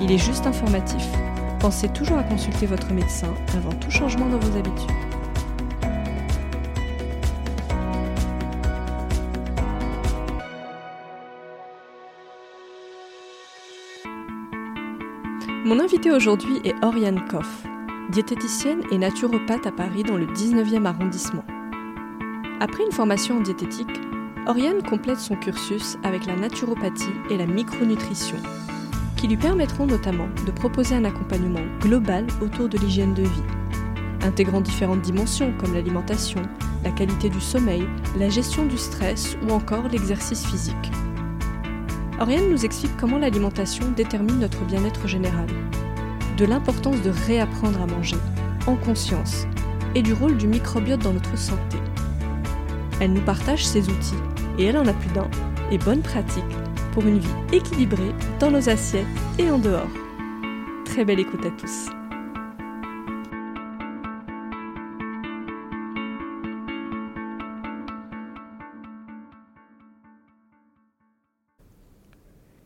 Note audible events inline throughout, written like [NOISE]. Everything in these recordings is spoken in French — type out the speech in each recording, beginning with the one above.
il est juste informatif. Pensez toujours à consulter votre médecin avant tout changement dans vos habitudes. Mon invité aujourd'hui est Oriane Koff, diététicienne et naturopathe à Paris dans le 19e arrondissement. Après une formation en diététique, Oriane complète son cursus avec la naturopathie et la micronutrition, qui lui permettront notamment de proposer un accompagnement global autour de l'hygiène de vie, intégrant différentes dimensions comme l'alimentation, la qualité du sommeil, la gestion du stress ou encore l'exercice physique. Oriane nous explique comment l'alimentation détermine notre bien-être général, de l'importance de réapprendre à manger, en conscience, et du rôle du microbiote dans notre santé. Elle nous partage ses outils, et elle en a plus d'un, et bonnes pratiques pour une vie équilibrée dans nos assiettes et en dehors. Très belle écoute à tous.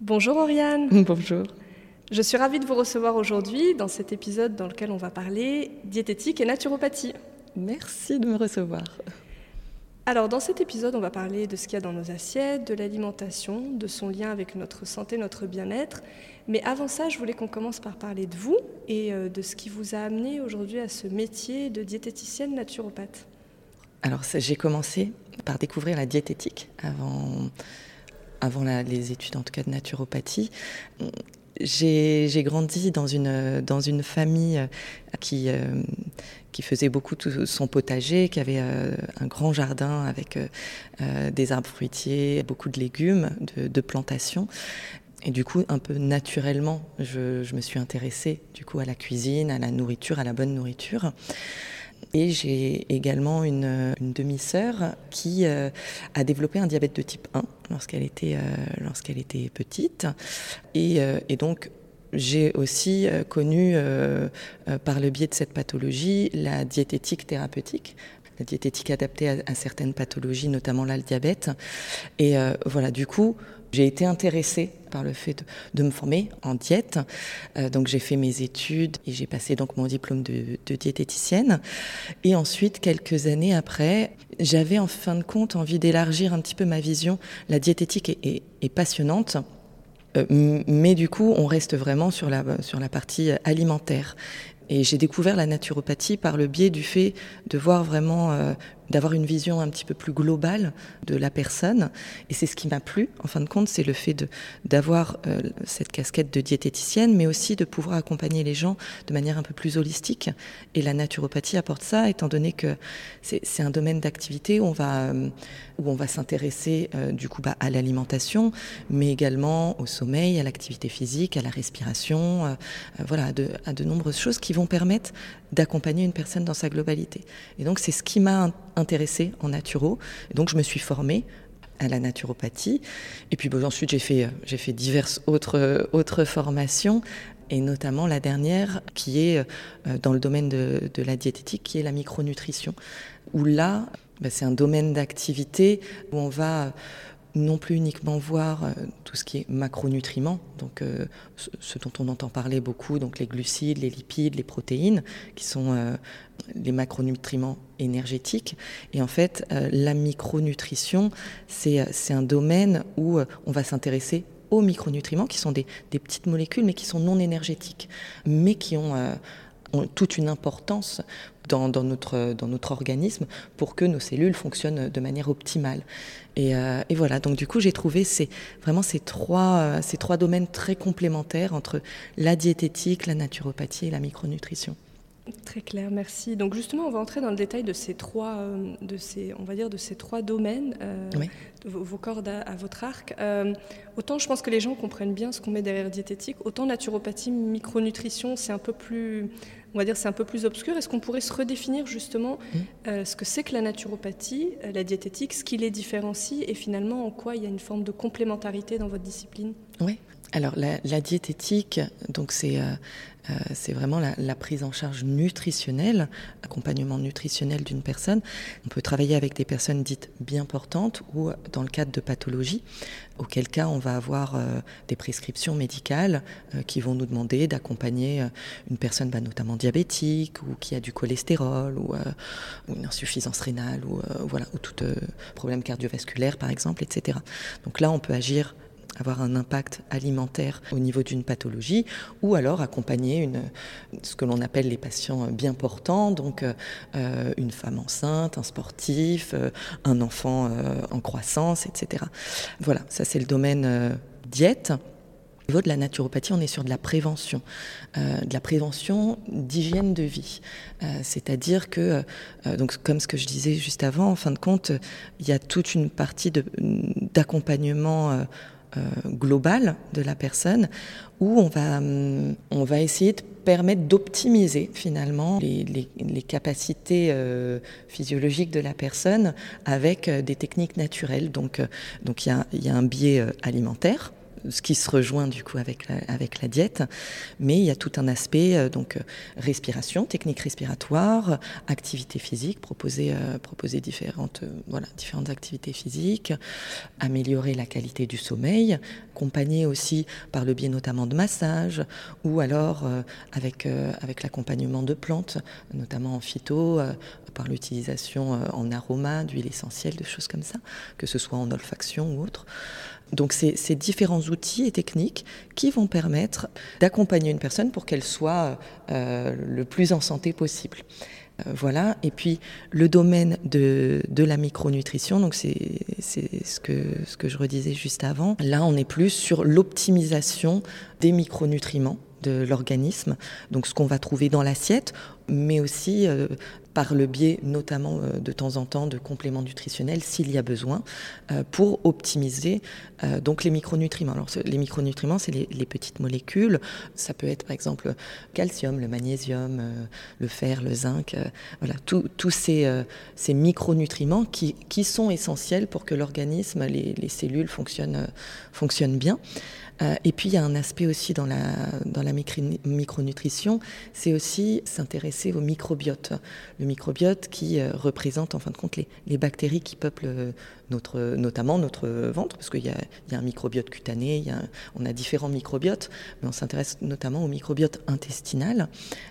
Bonjour Oriane. [LAUGHS] Bonjour. Je suis ravie de vous recevoir aujourd'hui dans cet épisode dans lequel on va parler diététique et naturopathie. Merci de me recevoir. Alors dans cet épisode, on va parler de ce qu'il y a dans nos assiettes, de l'alimentation, de son lien avec notre santé, notre bien-être. Mais avant ça, je voulais qu'on commence par parler de vous et euh, de ce qui vous a amené aujourd'hui à ce métier de diététicienne naturopathe. Alors j'ai commencé par découvrir la diététique avant, avant les études en tout cas de naturopathie. J'ai grandi dans une, dans une famille qui, euh, qui faisait beaucoup son potager, qui avait euh, un grand jardin avec euh, des arbres fruitiers, beaucoup de légumes, de, de plantations. Et du coup, un peu naturellement, je, je, me suis intéressée du coup à la cuisine, à la nourriture, à la bonne nourriture. Et j'ai également une, demi-sœur qui euh, a développé un diabète de type 1 lorsqu'elle était, euh, lorsqu'elle était petite. Et, euh, donc, j'ai aussi connu, par le biais de cette pathologie, la diététique thérapeutique la diététique adaptée à, à, certaines pathologies, notamment là le diabète. Et voilà, du coup, j'ai été intéressée par le fait de, me former en diète. Euh, donc j'ai fait mes études et j'ai passé donc mon diplôme de, diététicienne. Et ensuite, quelques années après, j'avais en fin de compte envie d'élargir un petit peu ma vision. La diététique est, est, est passionnante. Euh, mais du coup, on reste vraiment sur la, sur la partie alimentaire. Et j'ai découvert la naturopathie par le biais du fait de voir vraiment, euh, d'avoir une vision un petit peu plus globale de la personne. Et c'est ce qui m'a plu, en fin de compte, c'est le fait d'avoir euh, cette casquette de diététicienne, mais aussi de pouvoir accompagner les gens de manière un peu plus holistique. Et la naturopathie apporte ça, étant donné que c'est, un domaine d'activité où on va, euh, va s'intéresser euh, du coup bah, à l'alimentation, mais également au sommeil, à l'activité physique, à la respiration, voilà, à de, à de nombreuses choses qui vont permettre d'accompagner une personne dans sa globalité. Et donc c'est ce qui m'a intéressée en naturo. Donc je me suis formée à la naturopathie. Et puis ensuite j'ai fait, j'ai fait diverses autres, autres formations et notamment la dernière qui est euh, dans le domaine de, la diététique, qui est la micronutrition, où là, ben, c'est un domaine d'activité où on va non plus uniquement voir euh, tout ce qui est macronutriments, donc euh, ce dont on entend parler beaucoup, donc les glucides, les lipides, les protéines, qui sont euh, les macronutriments énergétiques. Et en fait, la micronutrition, c'est un domaine où on va s'intéresser aux micronutriments, qui sont des, petites molécules, mais qui sont non énergétiques, mais qui ont toute une importance dans, dans, notre, dans notre organisme pour que nos cellules fonctionnent de manière optimale. Et, euh, et voilà, donc du coup, j'ai trouvé ces, vraiment ces trois, euh, ces trois domaines très complémentaires entre la diététique, la naturopathie et la micronutrition. Très clair, merci. Donc justement, on va entrer dans le détail de ces trois, euh, de ces, on va dire, de ces trois domaines, euh, vos, cordes à, votre arc. Euh, autant je pense que les gens comprennent bien ce qu'on met derrière diététique, autant naturopathie, micronutrition, c'est un peu plus, on va dire, c'est un peu plus obscur. Est-ce qu'on pourrait se redéfinir justement mmh. ce que c'est que la naturopathie, la diététique, ce qui les différencie et finalement en quoi il y a une forme de complémentarité dans votre discipline? Oui. Alors la, diététique, donc c'est euh, c'est vraiment la, prise en charge nutritionnelle, accompagnement nutritionnel d'une personne. On peut travailler avec des personnes dites bien portantes ou dans le cadre de pathologies, auquel cas on va avoir euh, des prescriptions médicales euh, qui vont nous demander d'accompagner une personne bah, notamment diabétique ou qui a du cholestérol ou, une insuffisance rénale ou, voilà, ou tout problème cardiovasculaire par exemple, etc. Donc là on peut agir avoir un impact alimentaire au niveau d'une pathologie, ou alors accompagner une, ce que l'on appelle les patients bien portants, donc euh, une femme enceinte, un sportif, euh, un enfant euh, en croissance, etc. Voilà, ça c'est le domaine diète. Au niveau de la naturopathie, on est sur de la prévention, de la prévention d'hygiène de vie. C'est-à-dire que, donc, comme ce que je disais juste avant, en fin de compte, il y a toute une partie d'accompagnement euh, globale de la personne où on va, hum, on va essayer de permettre d'optimiser finalement les, les, capacités euh, physiologiques de la personne avec euh, des techniques naturelles. Donc, donc il y a, y a un biais alimentaire ce qui se rejoint du coup avec la, avec la diète, mais il y a tout un aspect euh, donc respiration, technique respiratoire, activité physique, proposer euh, proposer différentes euh, voilà différentes activités physiques, améliorer la qualité du sommeil, accompagner aussi par le biais notamment de massage ou alors avec avec l'accompagnement de plantes, notamment en phyto, par l'utilisation en aroma d'huile essentielle, de choses comme ça, que ce soit en olfaction ou autre. Donc c'est ces différents outils et techniques qui vont permettre d'accompagner une personne pour qu'elle soit euh, le plus en santé possible. Euh, voilà. Et puis le domaine de, la micronutrition, donc c'est ce que, ce que je redisais juste avant. Là, on est plus sur l'optimisation des micronutriments de l'organisme, donc ce qu'on va trouver dans l'assiette, mais aussi euh, par le biais notamment euh, de temps en temps de compléments nutritionnels s'il y a besoin, euh, pour optimiser euh, donc les micronutriments. Alors les micronutriments, c'est les, petites molécules. Ça peut être par exemple calcium, le magnésium, le fer, le zinc. voilà, tous ces, ces micronutriments qui, qui, sont essentiels pour que l'organisme, les, les, cellules fonctionnent, fonctionnent bien. Et puis il y a un aspect aussi dans la, dans la micronutrition, c'est aussi s'intéresser au microbiote. Le microbiote qui euh, représente en fin de compte les, bactéries qui peuplent euh, notre, notamment notre ventre, parce qu'il y, y, a un microbiote cutané, il y a on a différents microbiotes, mais on s'intéresse notamment au microbiote intestinal,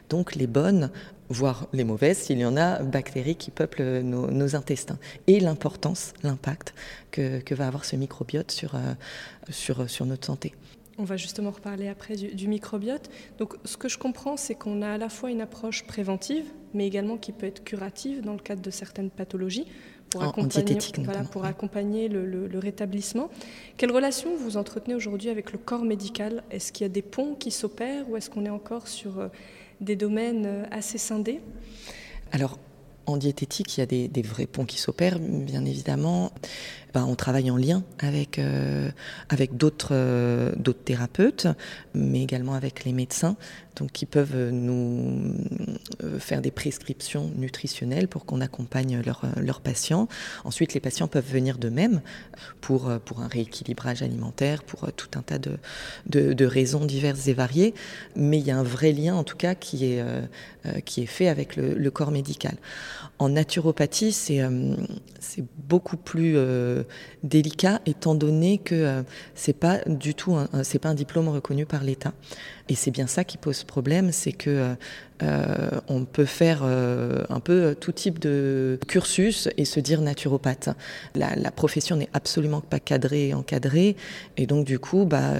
donc les bonnes, voire les mauvaises, s'il y en a, bactéries qui peuplent nos, intestins, et l'importance, l'impact que, que, va avoir ce microbiote sur, euh, sur, sur notre santé. On va justement reparler après du, microbiote. Donc, ce que je comprends, c'est qu'on a à la fois une approche préventive, mais également qui peut être curative dans le cadre de certaines pathologies, pour accompagner, voilà, pour accompagner le, rétablissement. Quelle relation vous entretenez aujourd'hui avec le corps médical? Est-ce qu'il y a des ponts qui s'opèrent ou est-ce qu'on est encore sur euh, des domaines euh, assez scindés Alors, en diététique, il y a des, des vrais ponts qui s'opèrent, bien évidemment. Ben, on travaille en lien avec, euh, euh, d'autres thérapeutes, mais également avec les médecins, donc qui peuvent nous euh, faire des prescriptions nutritionnelles pour qu'on accompagne leurs patients. Ensuite, les patients peuvent venir d'eux-mêmes pour, pour un rééquilibrage alimentaire, pour tout un tas de, raisons diverses et variées, mais il y a un vrai lien en tout cas qui est, fait avec le corps médical. En naturopathie, c'est, c'est beaucoup plus délicat étant donné que euh, c'est pas du tout c'est pas un diplôme reconnu par l'État. Et c'est bien ça qui pose problème c'est que euh, euh, on peut faire un peu tout type de cursus et se dire naturopathe. La, la profession n'est absolument pas cadrée et encadrée. Et donc du coup bah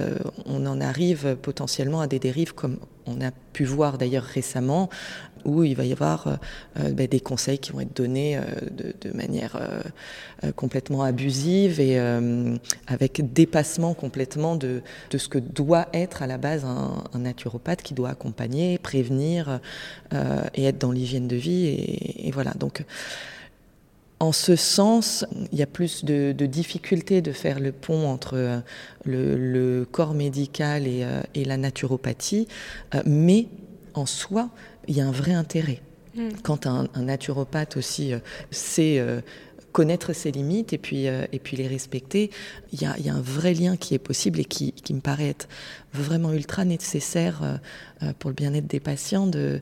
on en arrive potentiellement à des dérives comme on a pu voir d'ailleurs récemment où il va y avoir ben, des conseils qui vont être donnés de, manière complètement abusive et avec dépassement complètement de, ce que doit être à la base un, naturopathe qui doit accompagner, prévenir et être dans l'hygiène de vie. Et, voilà. Donc, en ce sens, il y a plus de, difficultés de faire le pont entre euh, le, corps médical euh, et, la naturopathie, euh, mais en soi, il y a un vrai intérêt. Mm. Quand un, naturopathe aussi sait connaître ses limites et puis, et puis les respecter, il y, a, un vrai lien qui est possible et qui, qui me paraît être vraiment ultra nécessaire pour le bien-être des patients de,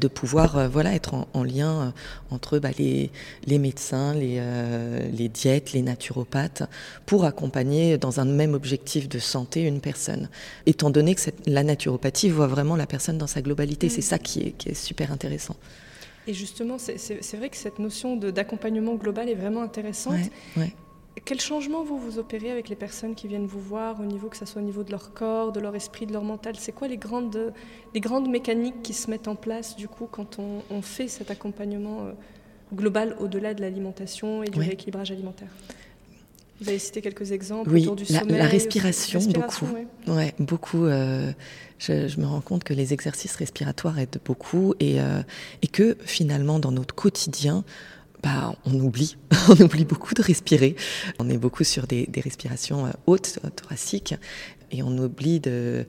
de pouvoir euh, voilà, être en, lien euh, entre bah, les, les, médecins, les, euh, les, diètes, les naturopathes, pour accompagner dans un même objectif de santé une personne. Étant donné que la naturopathie voit vraiment la personne dans sa globalité, c'est ça qui est, qui est, super intéressant. Et justement, c'est vrai que cette notion d'accompagnement global est vraiment intéressante. Quel changement vous vous opérez avec les personnes qui viennent vous voir au niveau que ce soit au niveau de leur corps, de leur esprit, de leur mental? C'est quoi les grandes, les grandes mécaniques qui se mettent en place du coup quand on, fait cet accompagnement euh, global au-delà de l'alimentation et du rééquilibrage alimentaire? Vous avez cité quelques exemples autour du sommeil. La respiration, beaucoup. Ouais. beaucoup. Euh, je, me rends compte que les exercices respiratoires aident beaucoup et, euh, et que finalement, dans notre quotidien, bah, on oublie, [LAUGHS] on oublie beaucoup de respirer. On est beaucoup sur des, respirations euh, hautes, euh, thoraciques, et on oublie de,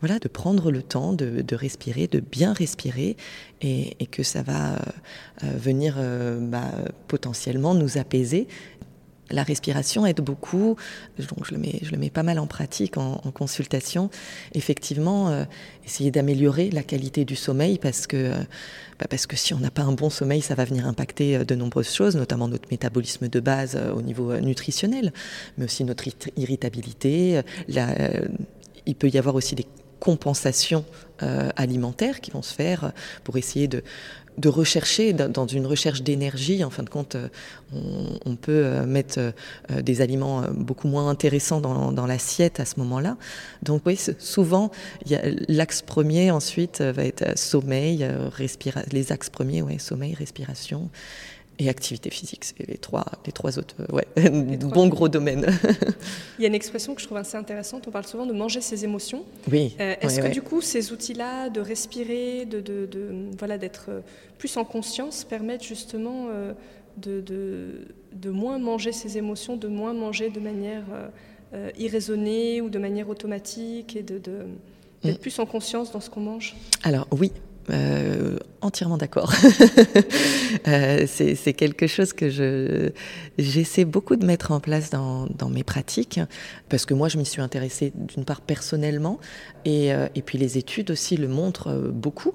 voilà, de prendre le temps de, respirer, de bien respirer, et, que ça va euh, venir bah, potentiellement nous apaiser la respiration aide beaucoup, donc je le mets, pas mal en pratique en, consultation. Effectivement, euh, essayer d'améliorer la qualité du sommeil parce que, euh, bah, parce que si on n'a pas un bon sommeil, ça va venir impacter euh, de nombreuses choses, notamment notre métabolisme de base au niveau nutritionnel, mais aussi notre irritabilité. il peut y avoir aussi des compensations alimentaires qui vont se faire pour essayer de, de rechercher, dans une recherche d'énergie, en fin de compte, euh, on, peut euh, mettre euh, des aliments beaucoup moins intéressants dans, l'assiette à ce moment-là. Donc oui, souvent, l'axe premier ensuite va être sommeil, les axes premiers, sommeil, respiration et activité physique. C'est les trois, les trois autres, ouais, [LAUGHS] bons gros domaines. Il y a une expression que je trouve assez intéressante. On parle souvent de manger ses émotions. Oui. Est-ce que du coup, ces outils-là, de respirer, de, de, de voilà, d'être plus en conscience permettent justement euh, de, de, moins manger ses émotions, de moins manger de manière euh, euh, irraisonnée ou de manière automatique et de, d'être mm. plus en conscience dans ce qu'on mange? Alors oui, euh, entièrement d'accord. [LAUGHS] euh, c'est quelque chose que je j'essaie beaucoup de mettre en place dans, mes pratiques parce que moi je m'y suis intéressée d'une part personnellement et, euh, puis les études aussi le montrent beaucoup.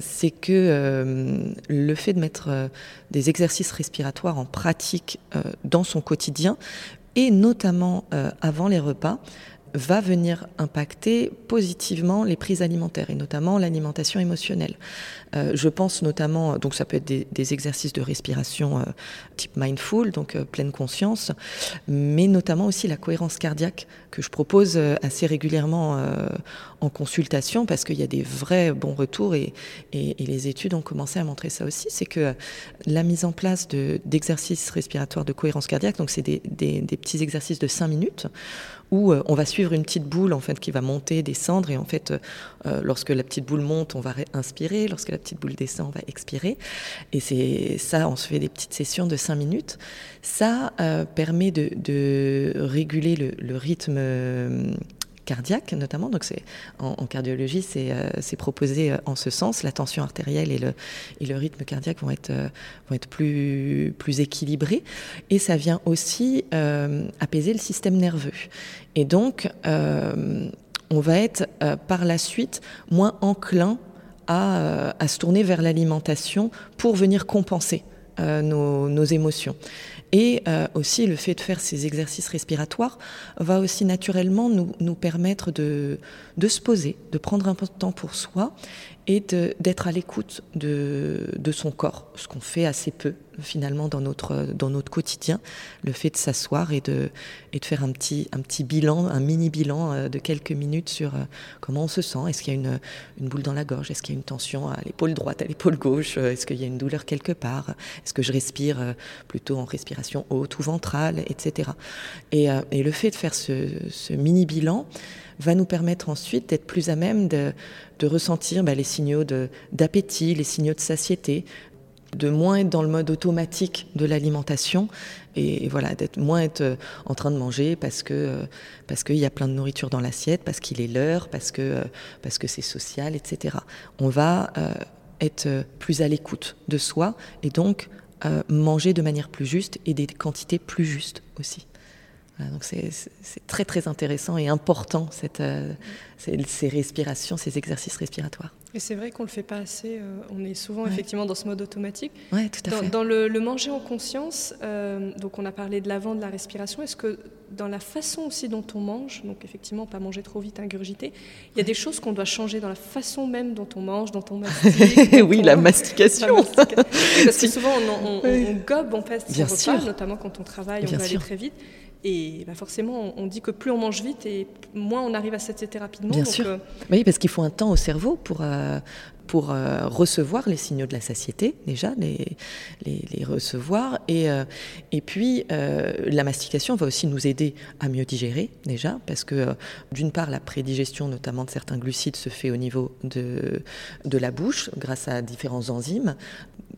C'est que le fait de mettre des exercices respiratoires en pratique dans son quotidien et notamment avant les repas va venir impacter positivement les prises alimentaires et notamment l'alimentation émotionnelle. Euh, je pense notamment, donc ça peut être des, exercices de respiration euh, type mindful, donc euh, pleine conscience, mais notamment aussi la cohérence cardiaque que je propose assez régulièrement en consultation parce qu'il y a des vrais bons retours et, et, les études ont commencé à montrer ça aussi, c'est que la mise en place d'exercices respiratoires de cohérence cardiaque, donc c'est des, des, des petits exercices de 5 minutes, où on va suivre une petite boule en fait qui va monter, descendre et en fait lorsque la petite boule monte, on va inspirer, lorsque la petite boule descend, on va expirer. Et c'est ça, on se fait des petites sessions de 5 minutes. Ça euh, permet de, réguler le, rythme euh, cardiaque notamment. Donc c'est en, cardiologie, c'est euh, proposé en ce sens. La tension artérielle et le, et le rythme cardiaque vont être, vont être plus, plus équilibrés. Et ça vient aussi apaiser le système nerveux. Et donc, on va être par la suite moins enclin euh, à, se tourner vers l'alimentation pour venir compenser euh, nos, émotions. Et euh, aussi, le fait de faire ces exercices respiratoires va aussi naturellement nous, permettre de, de, se poser, de prendre un peu de temps pour soi et d'être à l'écoute de, de, son corps, ce qu'on fait assez peu finalement dans notre, dans notre quotidien, le fait de s'asseoir et de, et de faire un petit, un petit bilan, un mini bilan euh, de quelques minutes sur euh, comment on se sent, est-ce qu'il y a une, une boule dans la gorge, est-ce qu'il y a une tension à l'épaule droite, à l'épaule gauche, euh, est-ce qu'il y a une douleur quelque part, est-ce que je respire plutôt en respiration haute ou ventrale, etc. Et, et le fait de faire ce, ce mini bilan, va nous permettre ensuite d'être plus à même de, ressentir bah, les signaux d'appétit, les signaux de satiété, de moins être dans le mode automatique de l'alimentation et, voilà d'être moins être euh, en train de manger parce que euh, parce qu'il y a plein de nourriture dans l'assiette, parce qu'il est l'heure, parce que euh, parce que c'est social, etc. On va être plus à l'écoute de soi et donc manger de manière plus juste et des quantités plus justes aussi donc c'est très très intéressant et important cette, euh, ces, respirations, ces exercices respiratoires. Et c'est vrai qu'on ne le fait pas assez. Euh, on est souvent effectivement dans ce mode automatique. Oui, tout à dans, fait. Dans le, manger en conscience, euh, donc on a parlé de l'avant, de la respiration. Est-ce que dans la façon aussi dont on mange, donc effectivement pas manger trop vite, ingurgiter, il y a des choses qu'on doit changer dans la façon même dont on mange, dont on mastique. [LAUGHS] oui, la mastication. Parce que [LAUGHS] souvent on, on, gobe en fait Bien repas, sûr. notamment quand on travaille, on va aller très vite. Et bah, forcément, on dit que plus on mange vite et moins on arrive à satiété rapidement. Bien sûr. Euh, oui, parce qu'il faut un temps au cerveau pour, euh, pour euh, recevoir les signaux de la satiété, déjà, les, les, recevoir. Et, et puis, la mastication va aussi nous aider à mieux digérer, déjà, parce que d'une part, la prédigestion, notamment de certains glucides, se fait au niveau de, de la bouche, grâce à différents enzymes.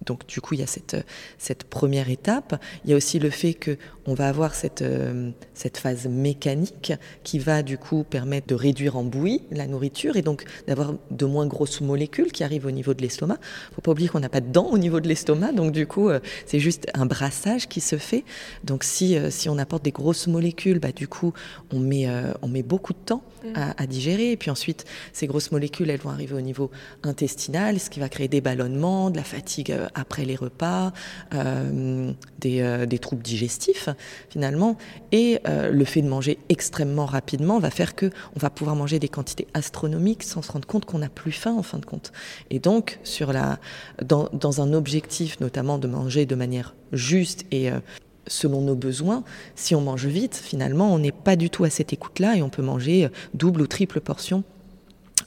Donc du coup, il y a cette, cette première étape. Il y a aussi le fait qu'on va avoir cette, euh, cette phase mécanique qui va du coup permettre de réduire en bouillie la nourriture et donc d'avoir de moins grosses molécules qui arrivent au niveau de l'estomac. Il ne faut pas oublier qu'on n'a pas de dents au niveau de l'estomac, donc du coup, euh, c'est juste un brassage qui se fait. Donc si, euh, si on apporte des grosses molécules, bah, du coup, on met, on met beaucoup de temps à, digérer. Et puis ensuite, ces grosses molécules, elles vont arriver au niveau intestinal, ce qui va créer des ballonnements, de la fatigue après les repas, euh, euh, des, troubles digestifs finalement. Et euh, le fait de manger extrêmement rapidement va faire que on va pouvoir manger des quantités astronomiques sans se rendre compte qu'on n'a plus faim en fin de compte. Et donc sur la, dans un objectif notamment de manger de manière juste et selon nos besoins, si on mange vite, finalement, on n'est pas du tout à cette écoute-là et on peut manger double ou triple portion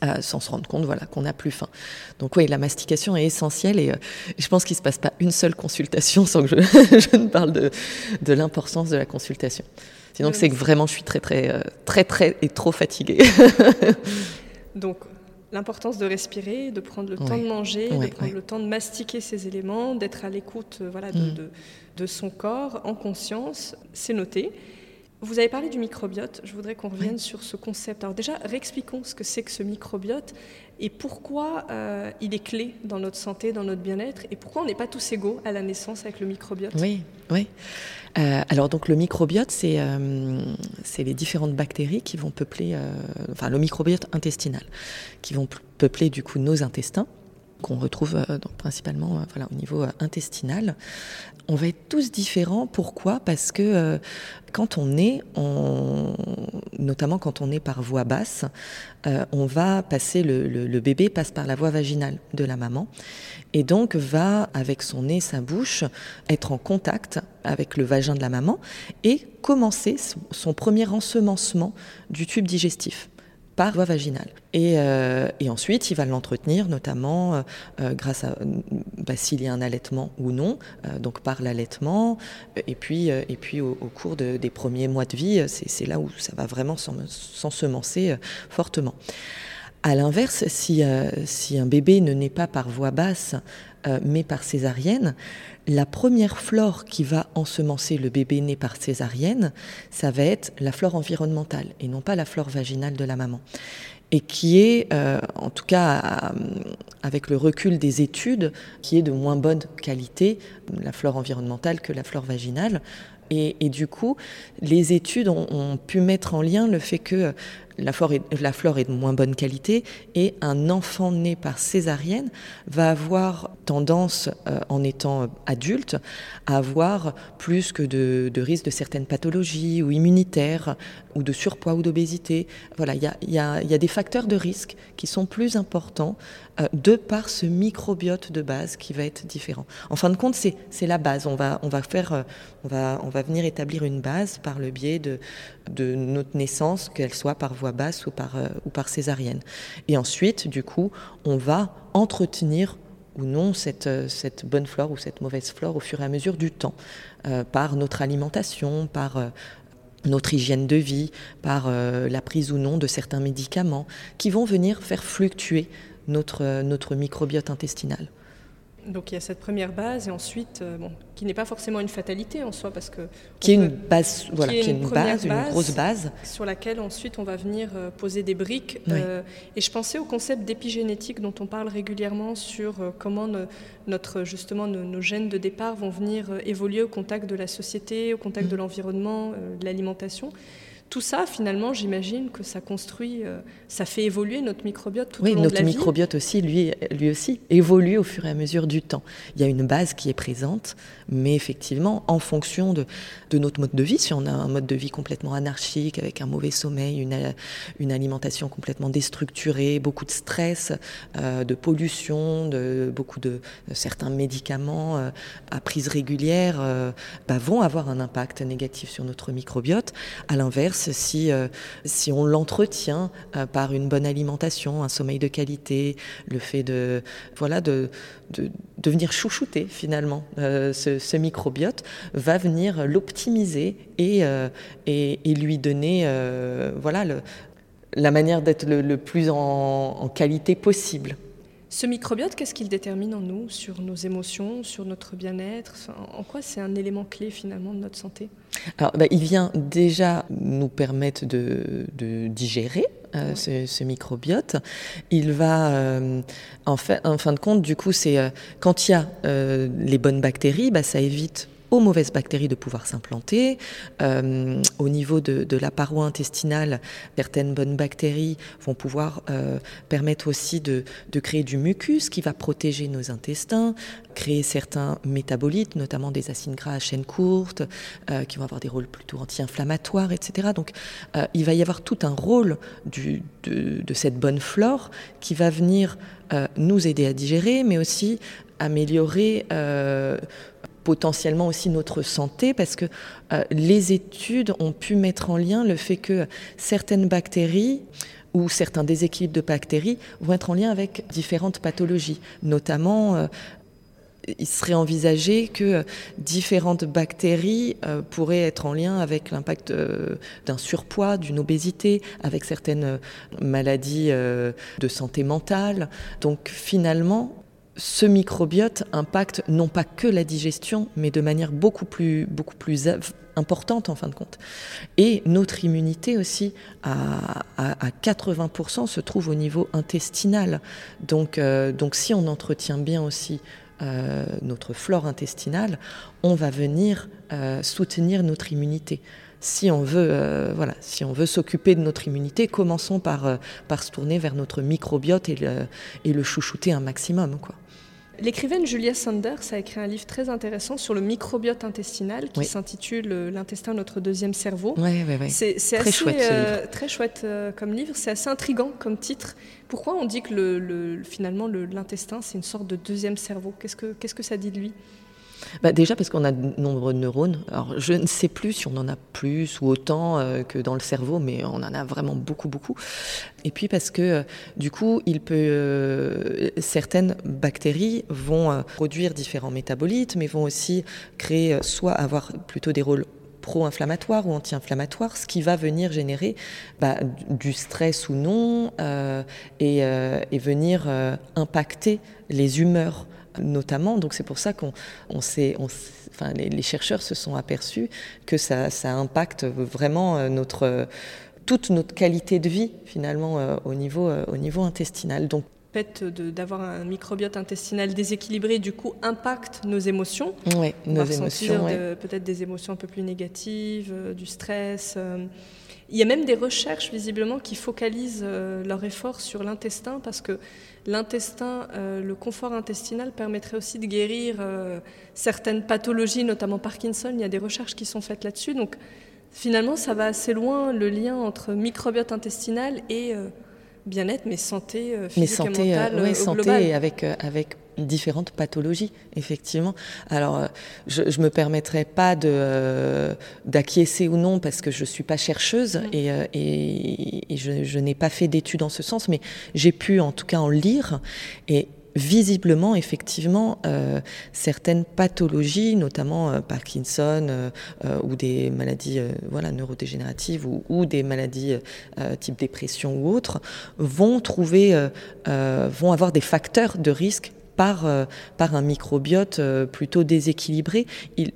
euh, sans se rendre compte voilà, qu'on n'a plus faim. Donc oui, la mastication est essentielle et, euh, je pense qu'il ne se passe pas une seule consultation [LAUGHS] sans que je, je ne parle de, de l'importance de la consultation. Sinon, c'est que vraiment, je suis très, très, euh, très, très, et trop fatiguée. [LAUGHS] Donc, l'importance de respirer, de prendre le temps de manger, de prendre le temps de mastiquer ces éléments, d'être à l'écoute voilà, de, mm. de, de, son corps en conscience, c'est noté. Vous avez parlé du microbiote, je voudrais qu'on revienne sur ce concept. Alors déjà, réexpliquons ce que c'est que ce microbiote et pourquoi euh, il est clé dans notre santé, dans notre bien-être, et pourquoi on n'est pas tous égaux à la naissance avec le microbiote. Oui, oui. Euh, alors donc le microbiote, c'est euh, les différentes bactéries qui vont peupler, enfin le microbiote intestinal, qui vont peupler du coup nos intestins qu'on retrouve donc, principalement voilà, au niveau intestinal. On va être tous différents. Pourquoi? Parce que quand on est, notamment quand on est par voie basse, euh, on va passer, le, bébé passe par la voie vaginale de la maman et donc va, avec son nez, sa bouche, être en contact avec le vagin de la maman et commencer son premier ensemencement du tube digestif par voie vaginale. Et, euh, et, ensuite, il va l'entretenir, notamment euh, euh, grâce à bah, s'il y a un allaitement ou non, donc par l'allaitement. Et puis, et puis au, cours de, des premiers mois de vie, c'est là où ça va vraiment s'ensemencer fortement. À l'inverse, si, si, un bébé ne naît pas par voie basse, mais par césarienne, la première flore qui va ensemencer le bébé né par césarienne, ça va être la flore environnementale et non pas la flore vaginale de la maman. Et qui est, euh, en tout cas avec le recul des études, qui est de moins bonne qualité, la flore environnementale que la flore vaginale. Et, du coup, les études ont, pu mettre en lien le fait que la flore, est, de moins bonne qualité et un enfant né par césarienne va avoir tendance, euh, en étant adulte, à avoir plus que de, risques de certaines pathologies ou immunitaires ou de surpoids ou d'obésité. Voilà, il y a, des facteurs de risque qui sont plus importants euh, de par ce microbiote de base qui va être différent. En fin de compte, c'est la base. On va, on va faire, euh, on va, on va venir établir une base par le biais de, de notre naissance, qu'elle soit par voie basse ou par, euh, ou par césarienne. Et ensuite, du coup, on va entretenir ou non cette, cette bonne flore ou cette mauvaise flore au fur et à mesure du temps, euh, par notre alimentation, par euh, notre hygiène de vie, par euh, la prise ou non de certains médicaments, qui vont venir faire fluctuer notre, notre microbiote intestinal. Donc il y a cette première base et ensuite, euh, bon, qui n'est pas forcément une fatalité en soi parce que qui est une base, voilà, qui est une, base, une grosse base sur laquelle ensuite on va venir euh, poser des briques. Oui. Euh, et je pensais au concept d'épigénétique dont on parle régulièrement sur euh, comment ne, notre justement nos, nos, gènes de départ vont venir euh, évoluer au contact de la société, au contact mmh. de l'environnement, euh, de l'alimentation tout ça, finalement, j'imagine que ça construit, euh, ça fait évoluer notre microbiote tout oui, au long notre de la microbiote vie. aussi, lui, lui aussi, évolue au fur et à mesure du temps. Il y a une base qui est présente, mais effectivement, en fonction de, de notre mode de vie, si on a un mode de vie complètement anarchique, avec un mauvais sommeil, une, une alimentation complètement déstructurée, beaucoup de stress, euh, de pollution, de, beaucoup de, de certains médicaments euh, à prise régulière, euh, bah, vont avoir un impact négatif sur notre microbiote. À l'inverse, si, euh, si on l'entretient euh, par une bonne alimentation, un sommeil de qualité, le fait de, voilà, de, venir chouchouter finalement euh, ce, microbiote, va venir l'optimiser et, lui donner voilà, la manière d'être le, plus en qualité possible. Ce microbiote, qu'est-ce qu'il détermine en nous, sur nos émotions, sur notre bien-être? En quoi c'est un élément clé finalement de notre santé? Alors, bah, il vient déjà nous permettre de, de digérer euh, ce, ce, microbiote. Il va, euh, en, fin de compte, du coup, c'est euh, quand il y a les bonnes bactéries, bah, ça évite aux mauvaises bactéries de pouvoir s'implanter. Euh, au niveau de, la paroi intestinale, certaines bonnes bactéries vont pouvoir euh, permettre aussi de, créer du mucus qui va protéger nos intestins, créer certains métabolites, notamment des acides gras à chaîne courte, euh, qui vont avoir des rôles plutôt anti-inflammatoires, etc. Donc il va y avoir tout un rôle de, cette bonne flore qui va venir nous aider à digérer, mais aussi améliorer potentiellement aussi notre santé parce que euh, les études ont pu mettre en lien le fait que certaines bactéries ou certains déséquilibres de bactéries vont être en lien avec différentes pathologies, notamment euh, il serait envisagé que différentes bactéries euh, pourraient être en lien avec l'impact euh, d'un surpoids, d'une obésité, avec certaines maladies euh, de santé mentale. Donc finalement, ce microbiote impacte non pas que la digestion, mais de manière beaucoup plus, importante en fin de compte. Et notre immunité aussi, à 80%, se trouve au niveau intestinal. Donc, euh, donc si on entretient bien aussi euh, notre flore intestinale, on va venir euh, soutenir notre immunité. Si on veut, euh, voilà, si on veut s'occuper de notre immunité, commençons par, euh, par se tourner vers notre microbiote et le, et le chouchouter un maximum, quoi. L'écrivaine Julia Sanders a écrit un livre très intéressant sur le microbiote intestinal qui oui. s'intitule L'intestin, notre deuxième cerveau. Oui, oui. C'est très assez, chouette, euh, très chouette euh, comme livre. C'est assez intrigant comme titre. Pourquoi on dit que le, le, finalement l'intestin c'est une sorte de deuxième cerveau? Qu'est-ce que qu'est-ce que ça dit de lui? Bah déjà parce qu'on a de nombreux neurones. Alors je ne sais plus si on en a plus ou autant euh, que dans le cerveau, mais on en a vraiment beaucoup, beaucoup. Et puis parce que euh, du coup, euh, certaines bactéries vont produire différents métabolites, mais vont aussi créer soit avoir plutôt des rôles pro-inflammatoire ou anti-inflammatoire, ce qui va venir générer bah, du stress ou non et, venir impacter les humeurs notamment. Donc c'est pour ça qu'on on enfin, les, les, chercheurs se sont aperçus que ça, ça impacte vraiment euh, notre, toute notre qualité de vie finalement euh, au, niveau, euh, au niveau intestinal. Donc fait d'avoir un microbiote intestinal déséquilibré, du coup, impacte nos émotions. Oui, nos émotions. Peut-être des émotions un peu plus négatives, euh, du stress. Euh. Il y a même des recherches, visiblement, qui focalisent euh, leur effort sur l'intestin, parce que l'intestin, le confort intestinal permettrait aussi de guérir certaines pathologies, notamment Parkinson. Il y a des recherches qui sont faites là-dessus. Donc, finalement, ça va assez loin, le lien entre microbiote intestinal et bien-être, mais santé euh, physique mais santé, et euh, santé avec, euh, avec différentes pathologies, effectivement. Alors, je ne me permettrai pas de, d'acquiescer ou non parce que je ne suis pas chercheuse et, et, et, je, je n'ai pas fait d'études en ce sens, mais j'ai pu en tout cas en lire. Et visiblement, effectivement, euh, certaines pathologies, notamment euh, Parkinson euh, ou des maladies voilà, neurodégénératives ou, ou des maladies type dépression ou autres, vont trouver, vont avoir des facteurs de risque par, par un microbiote plutôt déséquilibré. Il,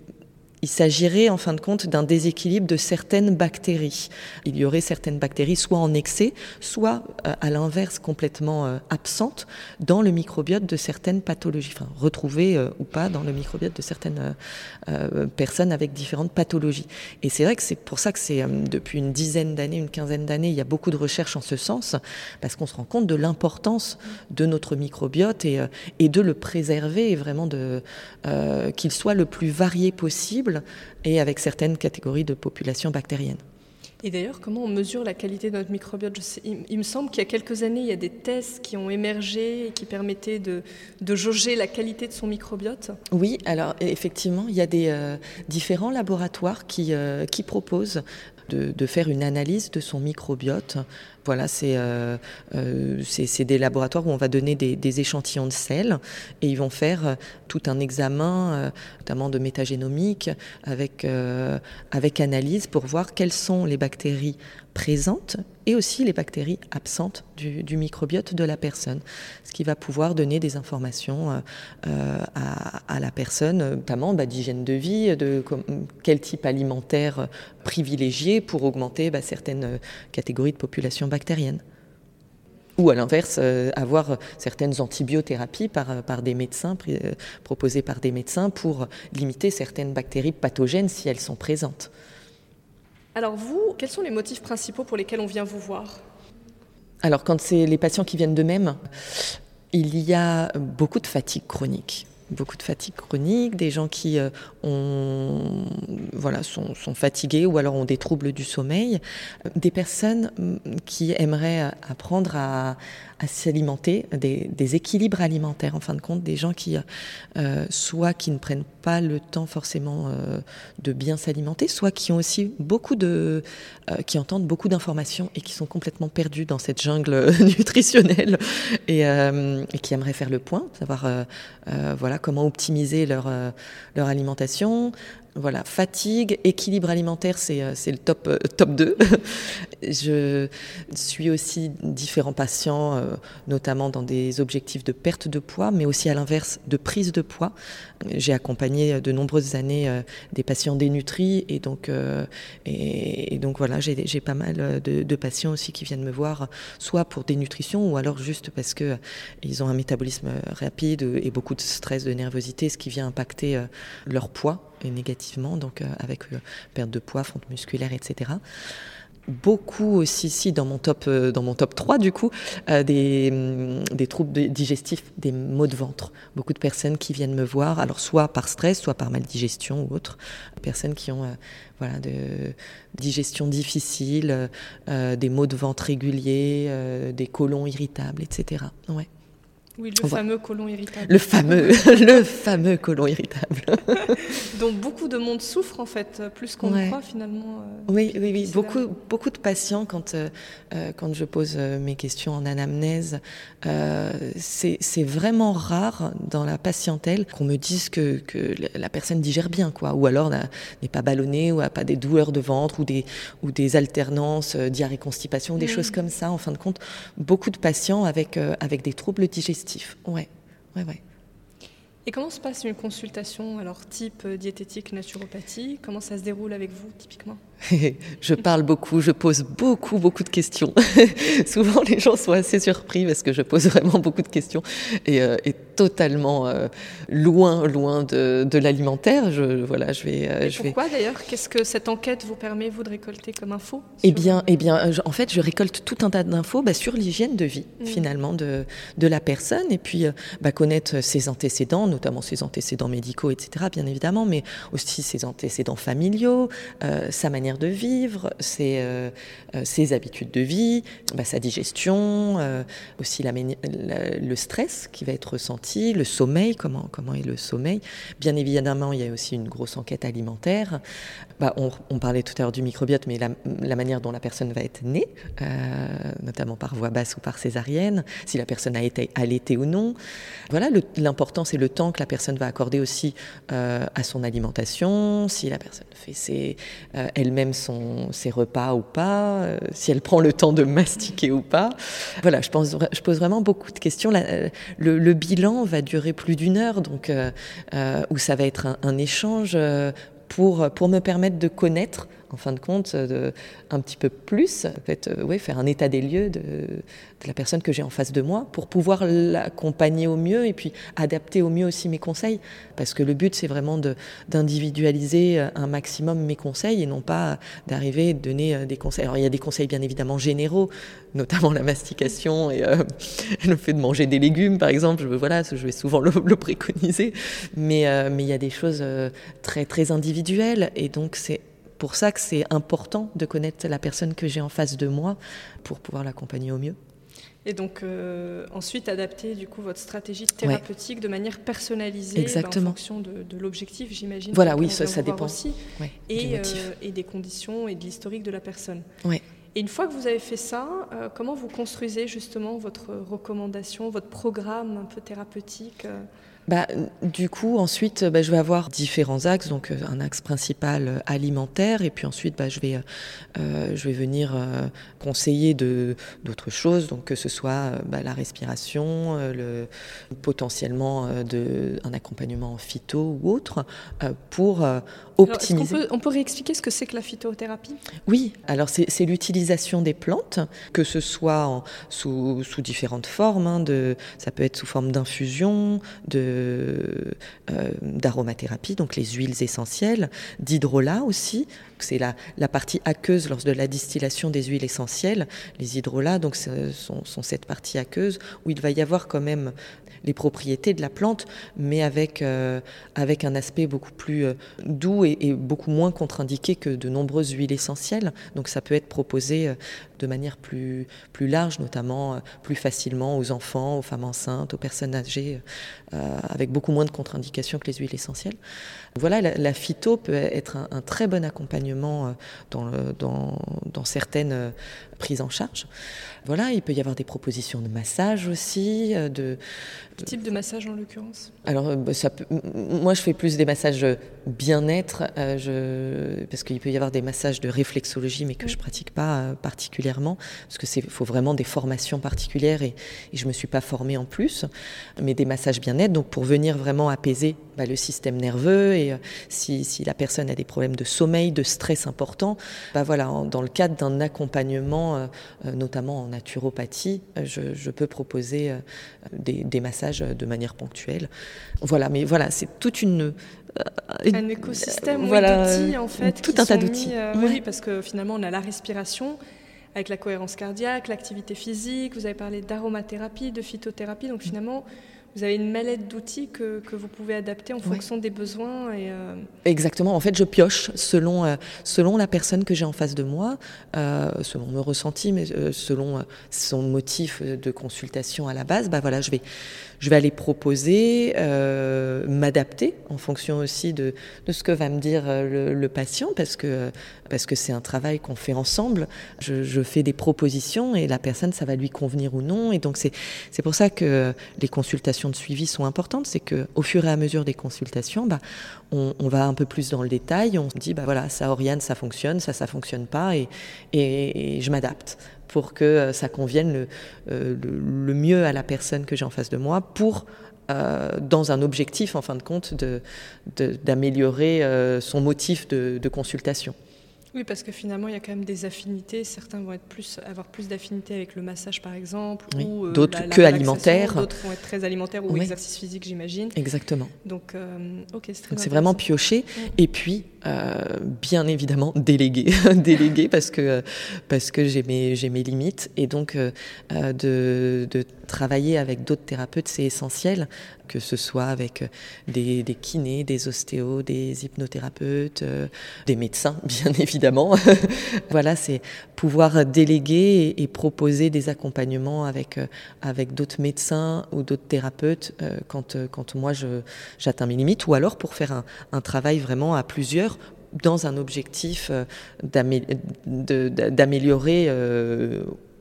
il s'agirait en fin de compte d'un déséquilibre de certaines bactéries. Il y aurait certaines bactéries soit en excès, soit euh, à l'inverse complètement euh, absentes dans le microbiote de certaines pathologies, enfin retrouvées euh, ou pas dans le microbiote de certaines personnes avec différentes pathologies. Et c'est vrai que c'est pour ça que c'est depuis une dizaine d'années, une quinzaine d'années, il y a beaucoup de recherches en ce sens, parce qu'on se rend compte de l'importance de notre microbiote et, de le préserver et vraiment de qu'il soit le plus varié possible et avec certaines catégories de population bactérienne. Et d'ailleurs, comment on mesure la qualité de notre microbiote? Il, me semble qu'il y a quelques années, il y a des tests qui ont émergé et qui permettaient de, jauger la qualité de son microbiote. Oui, alors effectivement, il y a des euh, différents laboratoires qui, euh, qui proposent de, faire une analyse de son microbiote. Voilà, euh, euh, c'est des laboratoires où on va donner des, échantillons de sel et ils vont faire euh, tout un examen, notamment de métagénomique, avec, avec analyse pour voir quelles sont les bactéries présentes et aussi les bactéries absentes du, microbiote de la personne, ce qui va pouvoir donner des informations euh, à, la personne, notamment bah, d'hygiène de vie, de quel type alimentaire privilégier pour augmenter bah, certaines catégories de population bactérienne. Ou à l'inverse, euh, avoir certaines antibiothérapies par, par des médecins, proposées par des médecins pour limiter certaines bactéries pathogènes si elles sont présentes. Alors vous, quels sont les motifs principaux pour lesquels on vient vous voir? Alors quand c'est les patients qui viennent d'eux-mêmes, il y a beaucoup de fatigue chronique beaucoup de fatigue chronique, des gens qui euh, ont, voilà, sont, fatigués ou alors ont des troubles du sommeil, des personnes mm, qui aimeraient apprendre à, s'alimenter, des, équilibres alimentaires en fin de compte, des gens qui, euh, soit qui ne prennent pas le temps forcément euh, de bien s'alimenter, soit qui ont aussi beaucoup de, qui entendent beaucoup d'informations et qui sont complètement perdus dans cette jungle [LAUGHS] nutritionnelle et, qui aimeraient faire le point, savoir voilà comment optimiser leur, euh, leur alimentation. Voilà, fatigue, équilibre alimentaire, c'est euh, le top, euh, top 2. [LAUGHS] je suis aussi différents patients, notamment dans des objectifs de perte de poids, mais aussi à l'inverse de prise de poids. J'ai accompagné de nombreuses années des patients dénutris et donc, et, donc voilà, j'ai pas mal de, de, patients aussi qui viennent me voir, soit pour des nutritions ou alors juste parce que ils ont un métabolisme rapide et beaucoup de stress, de nervosité, ce qui vient impacter leur poids négativement, donc euh, avec euh, perte de poids, fonte musculaire, etc beaucoup aussi ici dans mon top euh, dans mon top 3 du coup des, mm, des, troubles digestifs des maux de ventre. Beaucoup de personnes qui viennent me voir alors soit par stress soit par maldigestion ou autre. Personnes qui ont voilà de digestion difficile des maux de ventre réguliers des côlons irritables etc ouais oui, le fameux côlon irritable. Le fameux, [LAUGHS] le fameux côlon irritable. [LAUGHS] dont beaucoup de monde souffre en fait, plus qu'on ne croit finalement. Euh, oui, oui, oui. Beaucoup, beaucoup de patients, quand, euh, euh, quand je pose mes questions en anamnèse, c'est vraiment rare dans la patientèle qu'on me dise que, que, la personne digère bien, quoi. Ou alors n'est pas ballonnée, ou n'a pas des douleurs de ventre, ou des, ou des alternances, diarrhée-constipation, des mm. choses comme ça. En fin de compte, beaucoup de patients avec, avec des troubles digestifs. Ouais, ouais, ouais. Et comment se passe une consultation, alors type euh, diététique, naturopathie? Comment ça se déroule avec vous typiquement? [LAUGHS] je parle beaucoup, je pose beaucoup, beaucoup de questions. [LAUGHS] Souvent, les gens sont assez surpris parce que je pose vraiment beaucoup de questions et, euh, totalement euh, loin, loin de, l'alimentaire. Je, voilà, je vais. Euh, je pourquoi d'ailleurs? Qu'est-ce que cette enquête vous permet vous de récolter comme info? Eh bien, eh bien, en fait, je récolte tout un tas d'infos bah, sur l'hygiène de vie mmh. finalement de, de la personne et puis bah, connaître ses antécédents, notamment ses antécédents médicaux, etc. Bien évidemment, mais aussi ses antécédents familiaux, sa manière de vivre, ses, euh, euh, ses habitudes de vie, bah, sa digestion, euh, aussi le stress qui va être ressenti, le sommeil, comment, comment est le sommeil. Bien évidemment, il y a aussi une grosse enquête alimentaire. Bah, on, parlait tout à l'heure du microbiote, mais la, manière dont la personne va être née, notamment par voie basse ou par césarienne, si la personne a été allaitée ou non. Voilà, l'important, c'est le temps que la personne va accorder aussi à son alimentation, si la personne fait ses, elle-même son, ses repas ou pas, euh, si elle prend le temps de [LAUGHS] mastiquer ou pas. Voilà, je, pense, je pose vraiment beaucoup de questions. Euh, le, bilan va durer plus d'une heure, donc euh, où ça va être un, un échange pour, pour me permettre de connaître en fin de compte, de, un petit peu plus, fait, ouais, faire un état des lieux de, la personne que j'ai en face de moi pour pouvoir l'accompagner au mieux et puis adapter au mieux aussi mes conseils. Parce que le but, c'est vraiment d'individualiser un maximum mes conseils et non pas d'arriver et de donner euh, des conseils. Alors, il y a des conseils bien évidemment généraux, notamment la mastication et euh, [LAUGHS] le fait de manger des légumes, par exemple. Je, voilà, je vais souvent le, préconiser. Mais, euh, mais il y a des choses très, très individuelles et donc c'est pour ça que c'est important de connaître la personne que j'ai en face de moi pour pouvoir l'accompagner au mieux. Et donc euh, ensuite adapter du coup votre stratégie thérapeutique de manière personnalisée Exactement. en fonction de, l'objectif, j'imagine. Voilà, oui, ça, dépend aussi, et, euh, et, des conditions et de l'historique de la personne. Ouais. Et une fois que vous avez fait ça, euh, comment vous construisez justement votre recommandation, votre programme un peu thérapeutique bah, du coup, ensuite, bah, je vais avoir différents axes, donc euh, un axe principal euh, alimentaire, et puis ensuite, bah, je, vais, euh, je vais venir conseiller d'autres choses, donc que ce soit la respiration, le, potentiellement de, un accompagnement phyto ou autre, pour optimiser. Alors, on, peut, réexpliquer ce que c'est que la phytothérapie? Oui, alors c'est, l'utilisation des plantes, que ce soit en, sous, sous, différentes formes, hein, de, ça peut être sous forme d'infusion, de d'aromathérapie, donc les huiles essentielles, d'hydrolat aussi, c'est la, la, partie aqueuse lors de la distillation des huiles essentielles. Les hydrolats, donc, sont, cette partie aqueuse où il va y avoir quand même les propriétés de la plante, mais avec, euh, avec un aspect beaucoup plus euh, doux et, beaucoup moins contre-indiqué que de nombreuses huiles essentielles. Donc ça peut être proposé euh, de manière plus, plus large, notamment plus facilement aux enfants, aux femmes enceintes, aux personnes âgées, avec beaucoup moins de contre-indications que les huiles essentielles. Voilà, la, phyto peut être un, très bon accompagnement dans, dans, certaines prises en charge. Voilà, il peut y avoir des propositions de massage aussi. De, Quel type de massage en l'occurrence? Alors, euh, bah, moi, je fais plus des massages bien-être, euh, je... parce qu'il peut y avoir des massages de réflexologie, mais que je pratique pas euh, particulièrement, parce que c'est faut vraiment des formations particulières et, et je me suis pas formée en plus. Mais des massages bien-être, donc pour venir vraiment apaiser bah, le système nerveux et si, si, la personne a des problèmes de sommeil, de stress important, bah voilà, dans le cadre d'un accompagnement, notamment en naturopathie, euh, je, peux proposer euh, des, massages de manière ponctuelle. Voilà, mais voilà, c'est toute une, euh, un écosystème d'outils en fait, tout un tas d'outils. Oui, parce que finalement on a la respiration avec la cohérence cardiaque, l'activité physique. Vous avez parlé d'aromathérapie, de phytothérapie, donc finalement vous avez une mallette d'outils que, que, vous pouvez adapter en fonction des besoins. Et, euh, Exactement. En fait, je pioche selon, euh, selon la personne que j'ai en face de moi, euh, selon mon ressenti, mais selon son motif de consultation à la base. Bah voilà, je vais, je vais aller proposer, m'adapter en fonction aussi de, de, ce que va me dire le, le patient, parce que parce que c'est un travail qu'on fait ensemble. Je, je, fais des propositions et la personne, ça va lui convenir ou non. Et donc c'est c'est pour ça que les consultations de suivi sont importantes, c'est que au fur et à mesure des consultations, bah, on, va un peu plus dans le détail, on se dit bah voilà ça Oriane ça fonctionne, ça ça fonctionne pas et, et, je m'adapte pour que euh, ça convienne le, euh, le, mieux à la personne que j'ai en face de moi pour dans un objectif, en fin de compte, d'améliorer son motif de consultation. Oui, parce que finalement, il y a quand même des affinités. Certains vont être plus, avoir plus d'affinités avec le massage, par exemple, ou euh, d'autres que alimentaires. D'autres vont être très alimentaires ou exercice physique, j'imagine. Exactement. Donc, euh, ok, c'est C'est vraiment pioché. Et puis, euh, bien évidemment, [LAUGHS] déléguer, déléguer [LAUGHS] parce que parce que j'ai mes j'ai mes limites et donc de, de travailler avec d'autres thérapeutes, c'est essentiel que ce soit avec euh, des, kinés, des ostéos, des hypnothérapeutes, euh, des médecins, [LAUGHS] bien évidemment. [LAUGHS] voilà, c'est pouvoir déléguer et, proposer des accompagnements avec, euh, avec d'autres médecins ou d'autres thérapeutes quand, quand moi j'atteins mes limites, ou alors pour faire un, travail vraiment à plusieurs dans un objectif d'améliorer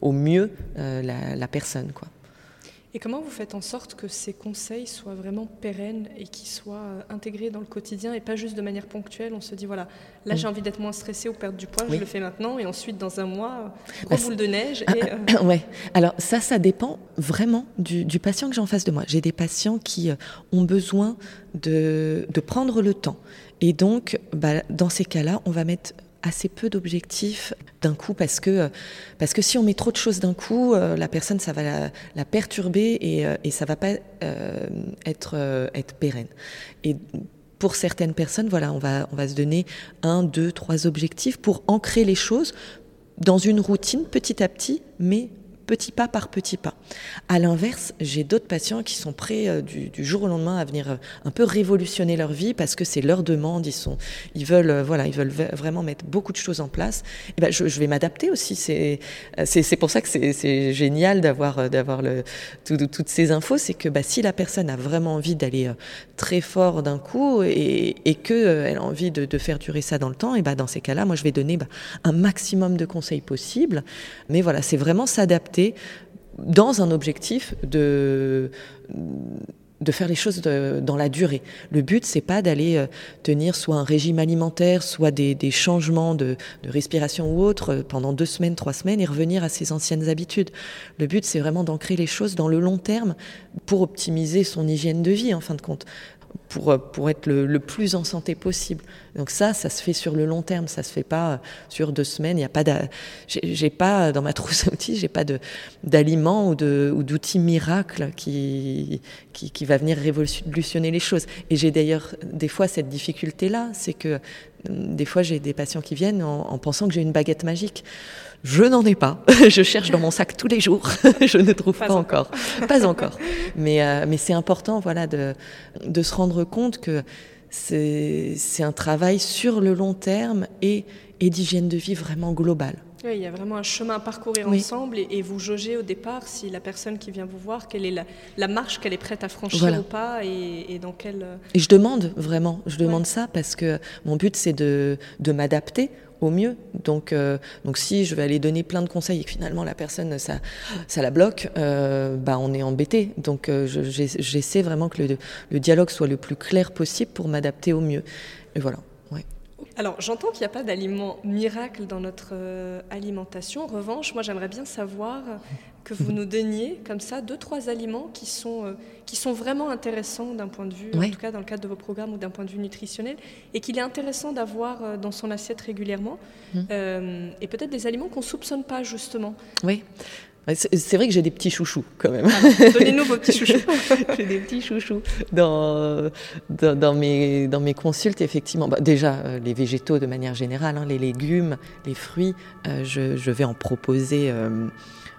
au mieux la, la personne. Quoi. Et comment vous faites en sorte que ces conseils soient vraiment pérennes et qu'ils soient euh, intégrés dans le quotidien et pas juste de manière ponctuelle On se dit, voilà, là j'ai envie d'être moins stressé ou perdre du poids, je le fais maintenant et ensuite dans un mois, gros bah, boule de neige. Et, euh, [COUGHS] ouais, alors ça, ça dépend vraiment du, patient que j'ai en face de moi. J'ai des patients qui euh, ont besoin de, de prendre le temps. Et donc, bah, dans ces cas-là, on va mettre assez peu d'objectifs d'un coup parce que, parce que si on met trop de choses d'un coup, euh, la personne, ça va la, perturber et, euh, et ça va pas euh, être, être pérenne. Et pour certaines personnes, voilà, on va, on va se donner un, deux, trois objectifs pour ancrer les choses dans une routine petit à petit, mais petit pas par petit pas. À l'inverse, j'ai d'autres patients qui sont prêts euh, du, jour au lendemain à venir euh, un peu révolutionner leur vie parce que c'est leur demande. Ils sont, ils veulent, euh, voilà, ils veulent vraiment mettre beaucoup de choses en place. Et ben, je, vais m'adapter aussi. C'est, pour ça que c'est, génial d'avoir, le, toutes ces infos. C'est que bah, si la personne a vraiment envie d'aller très fort d'un coup et, et que elle a envie de, faire durer ça dans le temps, et ben, dans ces cas-là, moi, je vais donner bah, un maximum de conseils possibles. Mais voilà, c'est vraiment s'adapter dans un objectif de de faire les choses dans la durée. Le but, c'est pas d'aller euh, tenir soit un régime alimentaire, soit des, changements de, respiration ou autre euh, pendant deux semaines, trois semaines et revenir à ses anciennes habitudes. Le but, c'est vraiment d'ancrer les choses dans le long terme pour optimiser son hygiène de vie, en fin de compte pour, euh, pour être le, plus en santé possible. Donc ça, ça se fait sur le long terme, ça se fait pas euh, sur deux semaines. Il y a pas, j'ai pas dans ma [LAUGHS] trousse à outils, j'ai pas d'aliments ou de ou d'outils miracles qui, qui, va venir révolutionner les choses. Et j'ai d'ailleurs des fois cette difficulté là, c'est que des fois j'ai des patients qui viennent en pensant que j'ai une baguette magique. Je n'en ai pas. [LAUGHS] je cherche dans mon sac tous les jours. [LAUGHS] je ne trouve pas, encore. pas encore. Mais, euh, mais c'est important voilà, de, de se rendre compte que c'est un travail sur le long terme et, et d'hygiène de vie vraiment globale. Oui, il y a vraiment un chemin à parcourir ensemble et, vous jaugez au départ si la personne qui vient vous voir, quelle est la, marche qu'elle est prête à franchir ou pas et, dans quelle... Euh, et je demande vraiment, je demande ça parce que mon but c'est de, de m'adapter au mieux. Donc, euh, donc si je vais aller donner plein de conseils et que finalement la personne, ça, ça la bloque, euh, bah on est embêté. Donc euh, j'essaie vraiment que le, le, dialogue soit le plus clair possible pour m'adapter au mieux. Et voilà. Alors, j'entends qu'il n'y a pas d'aliment miracle dans notre euh, alimentation. En revanche, moi, j'aimerais bien savoir que vous nous donniez, comme ça, deux, trois aliments qui sont, euh, qui sont vraiment intéressants d'un point de vue, en tout cas dans le cadre de vos programmes ou d'un point de vue nutritionnel, et qu'il est intéressant d'avoir euh, dans son assiette régulièrement, mmh. et peut-être des aliments qu'on ne soupçonne pas, justement. Oui. C'est vrai que j'ai des petits chouchous quand même. Ah, donnez-nous vos petits chouchous. [LAUGHS] j'ai des petits chouchous dans, dans, mes, dans mes consultes, effectivement. Bah, déjà, euh, les végétaux de manière générale, hein, les légumes, les fruits, euh, je, je, vais en proposer. Euh,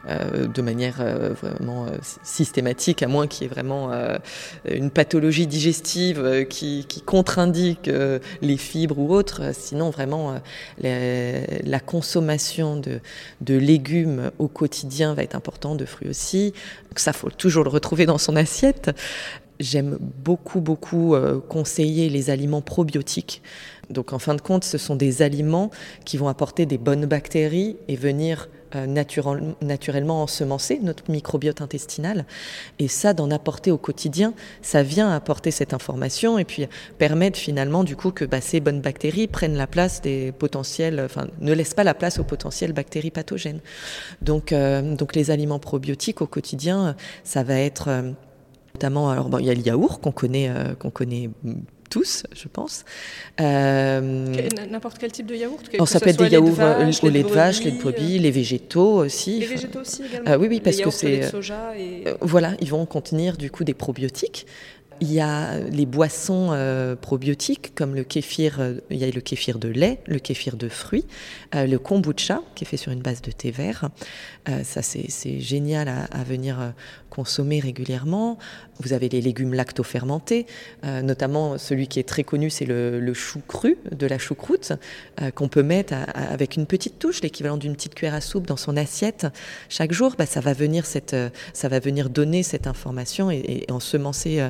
euh, de manière euh, vraiment euh, systématique, à moins qu'il y ait vraiment une pathologie digestive qui, contre-indique les fibres ou autres. Sinon, vraiment, la, consommation de, légumes au quotidien va être importante, de fruits aussi. Donc ça, faut toujours le retrouver dans son assiette. J'aime beaucoup, beaucoup conseiller les aliments probiotiques. Donc en fin de compte, ce sont des aliments qui vont apporter des bonnes bactéries et venir naturellement ensemencer notre microbiote intestinal. Et ça, d'en apporter au quotidien, ça vient apporter cette information et puis permettre finalement du coup que bah, ces bonnes bactéries prennent la place des potentiels, enfin ne laissent pas la place aux potentielles bactéries pathogènes. Donc, euh, donc les aliments probiotiques au quotidien, ça va être... Euh, Notamment, alors il y a le yaourt qu'on connaît, qu'on connaît tous, je pense. Euh, n'importe quel type de yaourt Ça peut être des yaourts au lait de vache, lait de brebis, les végétaux aussi. Les végétaux aussi également Oui, oui, parce que c'est. Et... Voilà, ils vont contenir du coup des probiotiques. Il y a les boissons euh, probiotiques comme le kéfir, euh, il y a le kéfir de lait, le kéfir de fruits, euh, le kombucha qui est fait sur une base de thé vert. ça c'est génial à, venir consommer régulièrement. Vous avez les légumes lacto-fermentés, notamment celui qui est très connu, c'est le, chou cru de la choucroute qu'on peut mettre avec une petite touche, l'équivalent d'une petite cuillère à soupe dans son assiette chaque jour. Bah, ça va venir cette, ça va venir donner cette information et, et ensemencer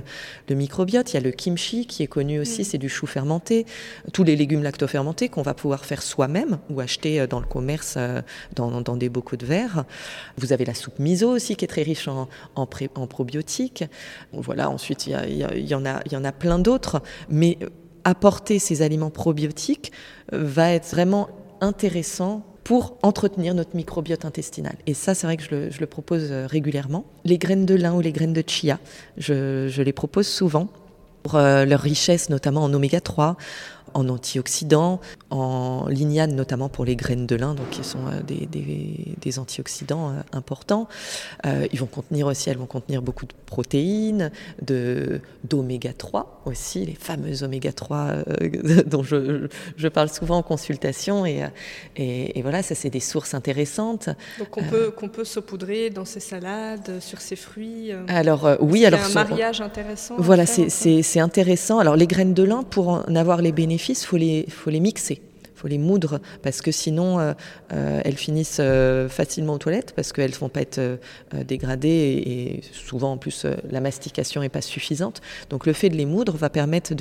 le microbiote. Il y a le kimchi qui est connu aussi, mm. c'est du chou fermenté. Tous les légumes lacto-fermentés qu'on va pouvoir faire soi-même ou acheter euh, dans le commerce euh, dans, des bocaux de verre. Vous avez la soupe miso aussi qui est très riche en, en, probiotiques. Voilà, ensuite il y, en, a, il y en a plein d'autres. Mais euh, apporter ces aliments probiotiques va être vraiment intéressant pour entretenir notre microbiote intestinal. Et ça, c'est vrai que je le, propose euh, régulièrement. Les graines de lin ou les graines de chia, je, les propose souvent pour euh, leur richesse, notamment en oméga 3, en antioxydants, en lignane notamment pour les graines de lin, donc qui sont euh, des, antioxydants euh, importants. Euh, ils vont contenir aussi, elles vont contenir beaucoup de protéines, de d'oméga 3 aussi, les fameuses oméga 3 [LAUGHS] dont je, je, parle souvent en consultation et, et, voilà, ça c'est des sources intéressantes. Donc qu'on peut qu'on peut saupoudrer dans ses salades, sur ses fruits. Alors oui, alors un mariage intéressant. Voilà, c'est intéressant. Alors les graines de lin pour en avoir les bénéfices il faut les, faut les mixer faut les moudre parce que sinon euh, euh, elles finissent euh, facilement aux toilettes parce qu'elles ne vont pas être dégradées et, souvent en plus la mastication n'est pas suffisante. Donc le fait de les moudre va permettre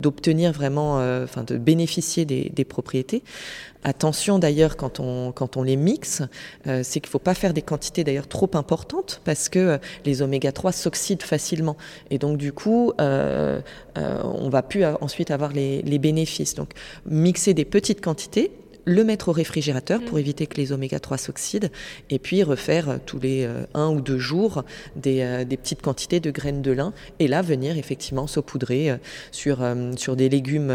d'obtenir vraiment, enfin de bénéficier des propriétés. Attention d'ailleurs quand on, quand on les mixe, euh, c'est qu'il ne faut pas faire des quantités d'ailleurs trop importantes parce que euh, les oméga 3 s'oxydent facilement. Et donc du coup, euh, on va plus ensuite avoir les, les bénéfices. Donc mixer des petites quantités le mettre au réfrigérateur pour mm. éviter que les oméga 3 s'oxydent, et puis refaire euh, tous les euh, un ou deux jours euh, des, petites quantités de graines de lin, et là venir effectivement saupoudrer sur, sur des légumes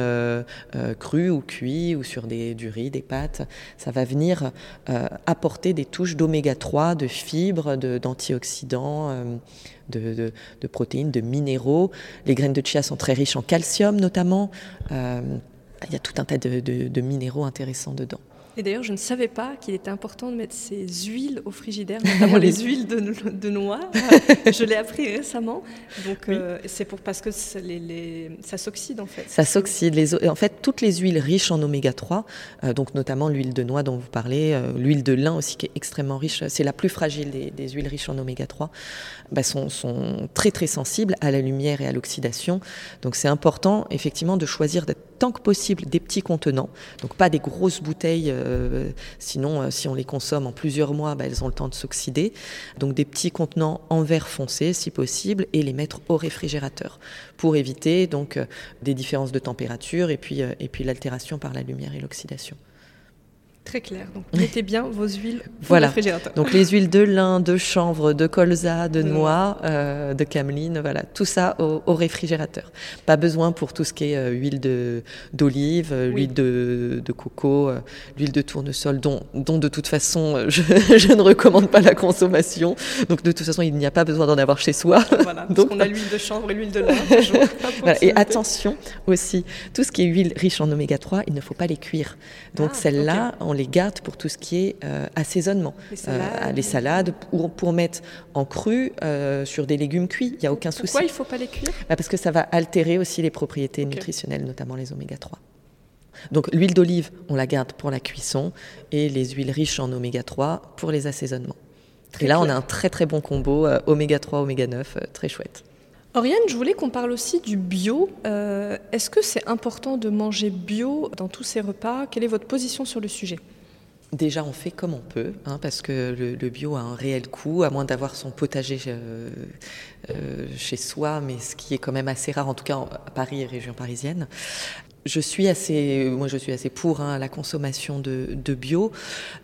crus ou cuits, ou sur des, du riz, des pâtes. Ça va venir apporter des touches d'oméga 3, de fibres, d'antioxydants. De, de, protéines, de minéraux. Les graines de chia sont très riches en calcium notamment il y a tout un tas de, minéraux intéressants dedans. Et d'ailleurs, je ne savais pas qu'il était important de mettre ces huiles au frigidaire, [LAUGHS] notamment les huiles de, noix. [LAUGHS] je l'ai appris récemment. Donc, euh, c'est pour parce que ça s'oxyde en fait. Ça s'oxyde. En fait, toutes les huiles riches en oméga 3, euh, donc notamment l'huile de noix dont vous parlez, euh, l'huile de lin aussi qui est extrêmement riche, c'est la plus fragile des, huiles riches en oméga 3, bah, sont, sont, très très sensibles à la lumière et à l'oxydation. Donc, c'est important effectivement de choisir d'être tant que possible des petits contenants, donc pas des grosses bouteilles, euh, sinon euh, si on les consomme en plusieurs mois, bah, elles ont le temps de s'oxyder. Donc des petits contenants en verre foncé si possible et les mettre au réfrigérateur pour éviter donc euh, des différences de température et puis, et puis l'altération par la lumière et l'oxydation. Très clair. Donc mettez bien vos huiles au voilà. réfrigérateur. Donc les huiles de lin, de chanvre, de colza, de noix, euh, de cameline, voilà, tout ça au, réfrigérateur. Pas besoin pour tout ce qui est euh, huile de d'olive, euh, l'huile de, de, coco, l'huile de tournesol, dont, dont de toute façon je, [LAUGHS] je, ne recommande pas la consommation. Donc de toute façon il n'y a pas besoin d'en avoir chez soi. Voilà, [LAUGHS] Donc on a l'huile de chanvre et l'huile de lin. [LAUGHS] voilà. Et attention aussi, tout ce qui est huile riche en oméga 3, il ne faut pas les cuire. Donc ah, celle-là, on les garde pour tout ce qui est euh, assaisonnement. Les salades, euh, ou pour mettre en cru euh, sur des légumes cuits, il n'y a aucun souci. Pourquoi il ne faut pas les cuire? Bah, Parce que ça va altérer aussi les propriétés nutritionnelles, notamment les oméga 3. Donc l'huile d'olive, on la garde pour la cuisson et les huiles riches en oméga 3 pour les assaisonnements. et là, on a un très très bon combo oméga 3, oméga 9, très chouette. Oriane, je voulais qu'on parle aussi du bio. Euh, est-ce que c'est important de manger bio dans tous ces repas? Quelle est votre position sur le sujet? Déjà, on fait comme on peut, hein, parce que le, bio a un réel coût, à moins d'avoir son potager euh, euh, chez soi, mais ce qui est quand même assez rare, en tout cas à Paris et région parisienne. Je suis assez, moi je suis assez pour hein, la consommation de, de, bio.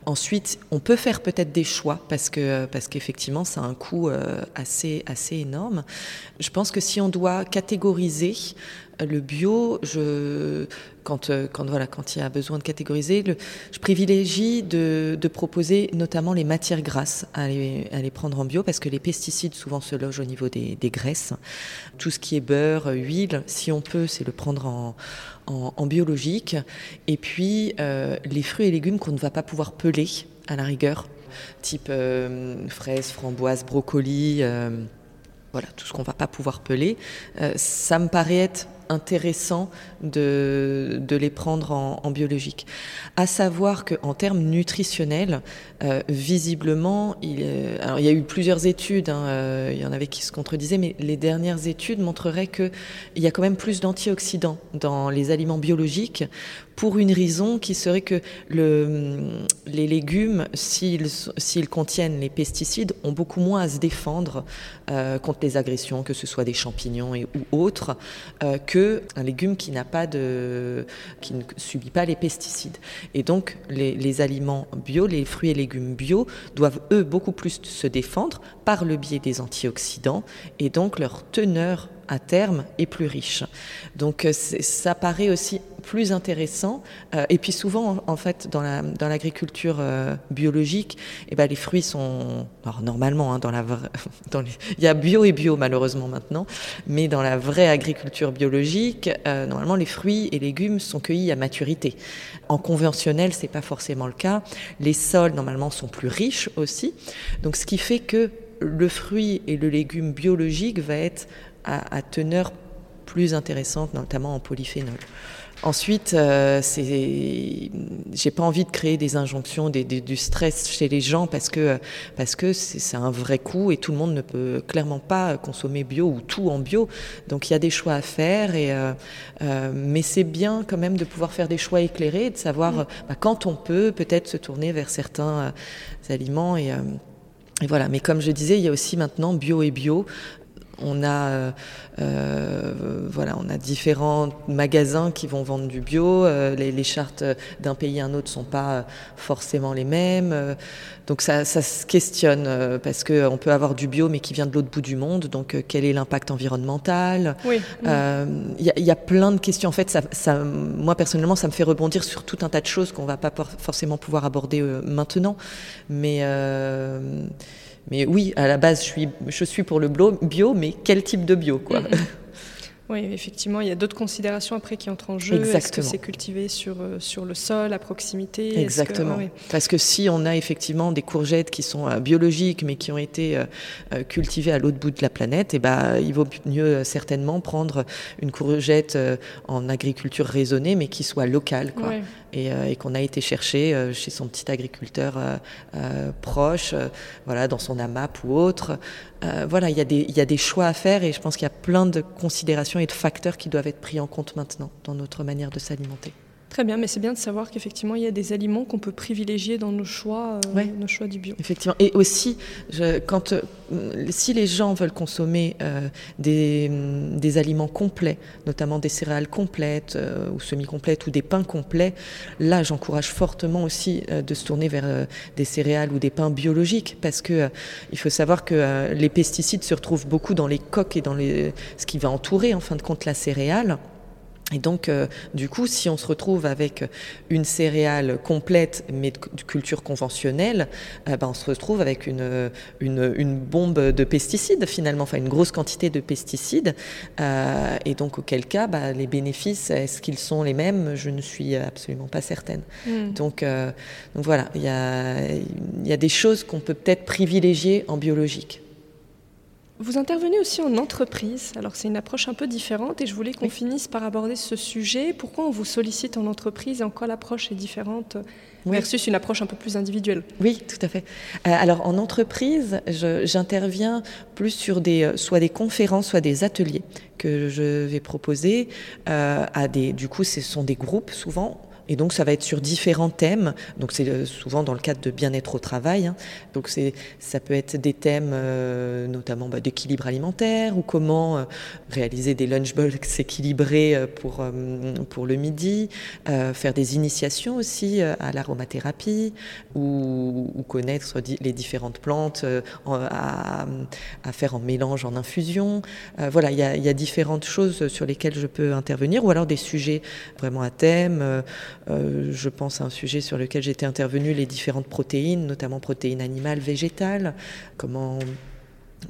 Ensuite, on peut faire peut-être des choix parce que parce qu'effectivement, ça a un coût euh, assez assez énorme. Je pense que si on doit catégoriser le bio, je, quand, euh, quand, voilà, quand il y a besoin de catégoriser, je privilégie de, proposer notamment les matières grasses à les, prendre en bio parce que les pesticides souvent se logent au niveau des, graisses. Tout ce qui est beurre, huile, si on peut, c'est le prendre en, biologique. Et puis euh, les fruits et légumes qu'on ne va pas pouvoir peler à la rigueur, type euh, fraises, framboises, brocolis. Voilà, tout ce qu'on va pas pouvoir peler, ça me paraît être intéressant de, les prendre en, biologique. À savoir qu'en termes nutritionnels, euh, visiblement, il, alors il y a eu plusieurs études, hein, euh, il y en avait qui se contredisaient, mais les dernières études montreraient qu'il y a quand même plus d'antioxydants dans les aliments biologiques pour une raison qui serait que le, les légumes, s'ils contiennent les pesticides, ont beaucoup moins à se défendre euh, contre les agressions, que ce soit des champignons et, ou autres, euh, que un légume qui n'a pas de, qui ne subit pas les pesticides. Et donc les, aliments bio, les fruits et légumes bio, doivent eux beaucoup plus se défendre par le biais des antioxydants et donc leur teneur à terme est plus riche. Donc ça paraît aussi plus intéressant. Euh, et puis souvent, en, fait, dans la dans l'agriculture euh, biologique, eh ben les fruits sont alors normalement hein, dans la [LAUGHS] dans les, il y a bio et bio malheureusement maintenant, mais dans la vraie agriculture biologique, euh, normalement les fruits et légumes sont cueillis à maturité. En conventionnel, c'est pas forcément le cas. Les sols normalement sont plus riches aussi. Donc ce qui fait que le fruit et le légume biologique va être à, à teneur plus intéressante, notamment en polyphénol. Ensuite, euh, j'ai pas envie de créer des injonctions, des, des, du stress chez les gens parce que parce que c'est un vrai coût et tout le monde ne peut clairement pas consommer bio ou tout en bio. Donc il y a des choix à faire et euh, euh, mais c'est bien quand même de pouvoir faire des choix éclairés, de savoir mmh. bah, quand on peut peut-être se tourner vers certains euh, aliments et et voilà, mais comme je disais, il y a aussi maintenant bio et bio. On a, euh, euh, voilà, on a différents magasins qui vont vendre du bio. Euh, les, les, chartes d'un pays à un autre ne sont pas forcément les mêmes. Donc ça, ça se questionne parce qu'on peut avoir du bio mais qui vient de l'autre bout du monde. Donc quel est l'impact environnemental? Il oui, oui. y, y, a plein de questions. En fait, ça, ça, moi personnellement, ça me fait rebondir sur tout un tas de choses qu'on ne va pas forcément pouvoir aborder maintenant. Mais mais oui, à la base, je suis, je suis pour le bio, mais quel type de bio, quoi. [LAUGHS] Oui, effectivement, il y a d'autres considérations après qui entrent en jeu. Est-ce que c'est cultivé sur, euh, sur le sol, à proximité? Exactement. Que, oui. Parce que si on a effectivement des courgettes qui sont euh, biologiques, mais qui ont été euh, cultivées à l'autre bout de la planète, eh ben, il vaut mieux certainement prendre une courgette euh, en agriculture raisonnée, mais qui soit locale. Quoi. Et, euh, et qu'on a été chercher euh, chez son petit agriculteur euh, proche, voilà, dans son AMAP ou autre. Voilà, il y a des choix à faire et je pense qu'il y a plein de considérations et de facteurs qui doivent être pris en compte maintenant dans notre manière de s'alimenter. Très bien, mais c'est bien de savoir qu'effectivement, il y a des aliments qu'on peut privilégier dans nos choix, euh, ouais. nos choix du bio. Effectivement. Et aussi, je, quand, euh, si les gens veulent consommer euh, des, des, aliments complets, notamment des céréales complètes ou semi-complètes ou des pains complets, là, j'encourage fortement aussi de se tourner vers des céréales ou des pains biologiques parce que il faut savoir que les pesticides se retrouvent beaucoup dans les coques et dans les, ce qui va entourer en fin de compte la céréale. Et donc, euh, du coup, si on se retrouve avec une céréale complète, mais de, culture conventionnelle, euh, ben, on se retrouve avec une, une, une, bombe de pesticides, finalement, enfin une grosse quantité de pesticides. Euh, et donc, auquel cas, ben, les bénéfices, est-ce qu'ils sont les mêmes? Je ne suis absolument pas certaine. Mm. Donc, euh, donc, voilà, il y a, y a des choses qu'on peut peut-être privilégier en biologique. Vous intervenez aussi en entreprise, alors c'est une approche un peu différente et je voulais qu'on oui. finisse par aborder ce sujet. Pourquoi on vous sollicite en entreprise et en quoi l'approche est différente oui. versus une approche un peu plus individuelle? Oui, tout à fait. Euh, alors en entreprise, j'interviens plus sur des, euh, soit des conférences, soit des ateliers que je vais proposer euh, à des, du coup ce sont des groupes souvent Et donc ça va être sur différents thèmes. Donc c'est souvent dans le cadre de bien-être au travail. Hein. Donc c'est, ça peut être des thèmes notamment bah, d'équilibre alimentaire ou comment réaliser des lunchbox équilibrés pour, pour le midi, faire des initiations aussi à l'aromathérapie ou, ou, connaître les différentes plantes à, à, faire en mélange, en infusion. voilà, il y y a différentes choses sur lesquelles je peux intervenir, ou alors des sujets vraiment à thème. Euh, euh, je pense à un sujet sur lequel j'étais intervenu, les différentes protéines, notamment protéines animales, végétales, comment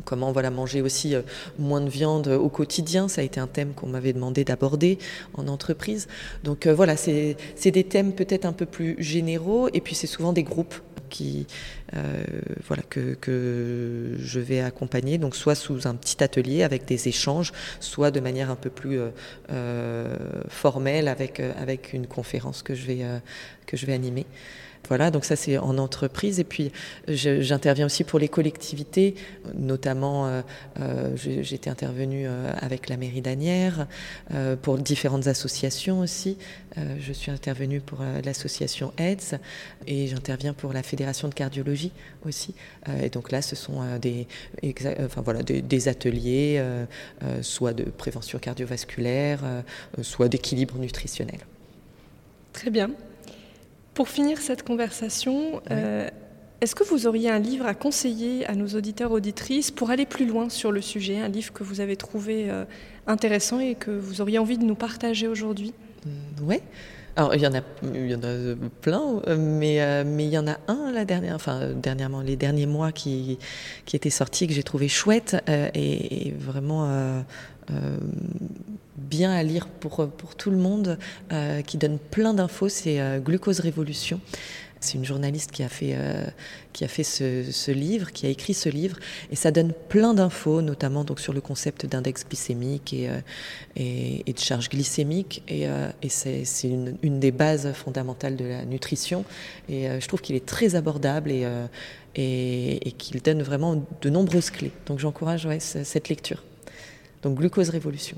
comment voilà manger aussi euh, moins de viande au quotidien. Ça a été un thème qu'on m'avait demandé d'aborder en entreprise. Donc voilà c'est des thèmes peut-être un peu plus généraux. Et puis c'est souvent des groupes euh, voilà, que, je vais accompagner, donc soit sous un petit atelier avec des échanges, soit de manière un peu plus euh, euh, formelle avec, avec une conférence que je vais, que je vais animer. Voilà, donc ça c'est en entreprise. Et puis j'interviens aussi pour les collectivités, notamment euh, euh, j'étais intervenue euh, avec la mairie d'Anières, pour différentes associations aussi. je suis intervenue pour l'association AIDS et j'interviens pour la Fédération de cardiologie aussi. et donc là, ce sont des, voilà, des, ateliers, soit de prévention cardiovasculaire, soit d'équilibre nutritionnel. Très bien. Pour finir cette conversation, euh, est-ce que vous auriez un livre à conseiller à nos auditeurs auditrices pour aller plus loin sur le sujet, un livre que vous avez trouvé euh, intéressant et que vous auriez envie de nous partager aujourd'hui? Mmh, Oui. Alors, il y en a, il y en a plein, mais, mais il y en a un la dernière, enfin, dernièrement, les derniers mois qui, qui était sorti, que j'ai trouvé chouette et, vraiment bien à lire pour, pour tout le monde, euh, qui donne plein d'infos, c'est euh, Glucose Révolution. C'est une journaliste qui a fait, euh, qui a fait ce, livre, qui a écrit ce livre, et ça donne plein d'infos, notamment donc sur le concept d'index glycémique et, de charge glycémique. Et, c'est une, des bases fondamentales de la nutrition. Et je trouve qu'il est très abordable et, qu'il donne vraiment de nombreuses clés. Donc j'encourage cette lecture. Donc Glucose Révolution.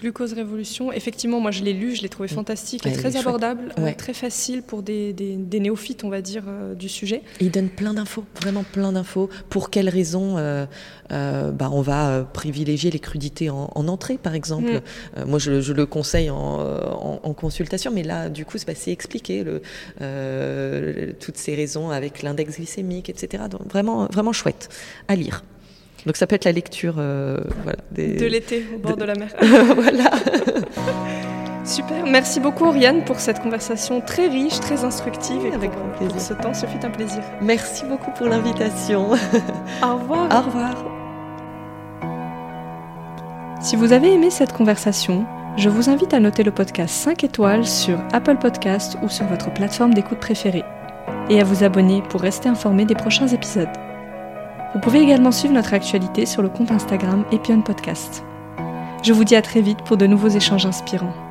Glucose Révolution, effectivement, moi je l'ai lu, je l'ai trouvé mm. fantastique et très abordable, euh, très facile pour des, néophytes, on va dire, euh, du sujet. il donne plein d'infos, vraiment plein d'infos. Pour quelles raisons euh, bah, on va privilégier les crudités en, entrée, par exemple mm. Moi je, le conseille en, consultation, mais là, du coup, c'est expliqué le, toutes ces raisons avec l'index glycémique, etc. Donc vraiment, vraiment chouette à lire. Donc ça peut être la lecture euh, de l'été au bord de, la mer. [LAUGHS] voilà. [LAUGHS] Super. Merci beaucoup Oriane pour cette conversation très riche, très instructive et avec pour, pour ce temps, ce fut un plaisir. Merci beaucoup pour l'invitation. [LAUGHS] Au revoir. Au revoir. Si vous avez aimé cette conversation, je vous invite à noter le podcast 5 étoiles sur Apple Podcast ou sur votre plateforme d'écoute préférée et à vous abonner pour rester informé des prochains épisodes. Vous pouvez également suivre notre actualité sur le compte Instagram Epion Podcast. Je vous dis à très vite pour de nouveaux échanges inspirants.